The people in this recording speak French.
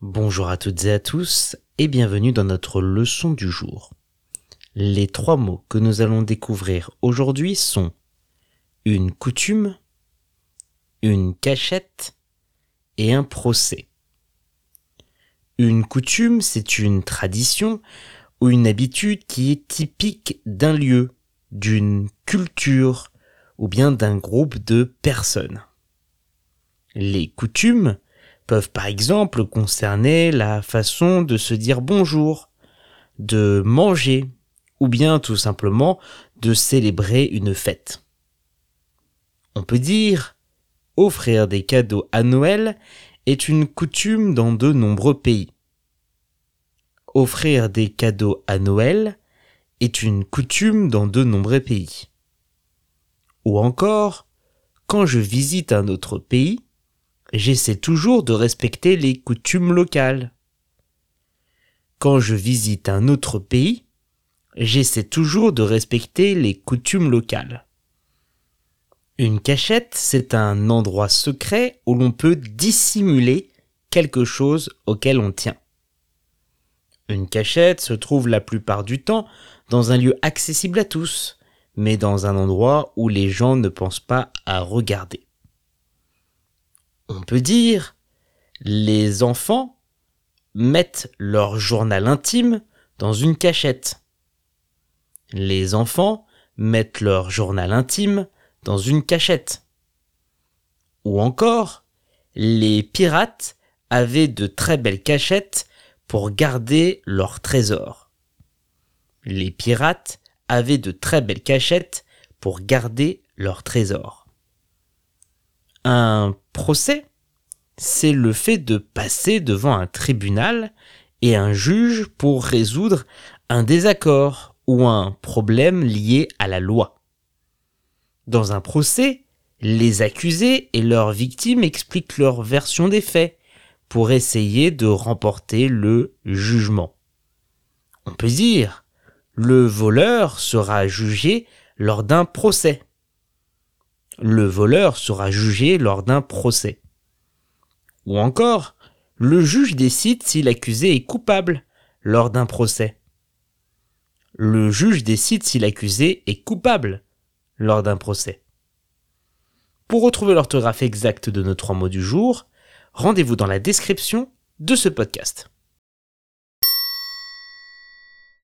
Bonjour à toutes et à tous et bienvenue dans notre leçon du jour. Les trois mots que nous allons découvrir aujourd'hui sont une coutume, une cachette et un procès. Une coutume, c'est une tradition ou une habitude qui est typique d'un lieu, d'une culture ou bien d'un groupe de personnes. Les coutumes peuvent par exemple concerner la façon de se dire bonjour, de manger, ou bien tout simplement de célébrer une fête. On peut dire offrir des cadeaux à Noël est une coutume dans de nombreux pays. Offrir des cadeaux à Noël est une coutume dans de nombreux pays. Ou encore, quand je visite un autre pays, j'essaie toujours de respecter les coutumes locales. Quand je visite un autre pays, j'essaie toujours de respecter les coutumes locales. Une cachette, c'est un endroit secret où l'on peut dissimuler quelque chose auquel on tient. Une cachette se trouve la plupart du temps dans un lieu accessible à tous, mais dans un endroit où les gens ne pensent pas à regarder. On peut dire, les enfants mettent leur journal intime dans une cachette. Les enfants mettent leur journal intime dans une cachette. Ou encore, les pirates avaient de très belles cachettes pour garder leurs trésors. Les pirates avaient de très belles cachettes pour garder leurs trésors. Un procès, c'est le fait de passer devant un tribunal et un juge pour résoudre un désaccord ou un problème lié à la loi. Dans un procès, les accusés et leurs victimes expliquent leur version des faits pour essayer de remporter le jugement. On peut dire, le voleur sera jugé lors d'un procès le voleur sera jugé lors d'un procès. Ou encore, le juge décide si l'accusé est coupable lors d'un procès. Le juge décide si l'accusé est coupable lors d'un procès. Pour retrouver l'orthographe exacte de nos trois mots du jour, rendez-vous dans la description de ce podcast.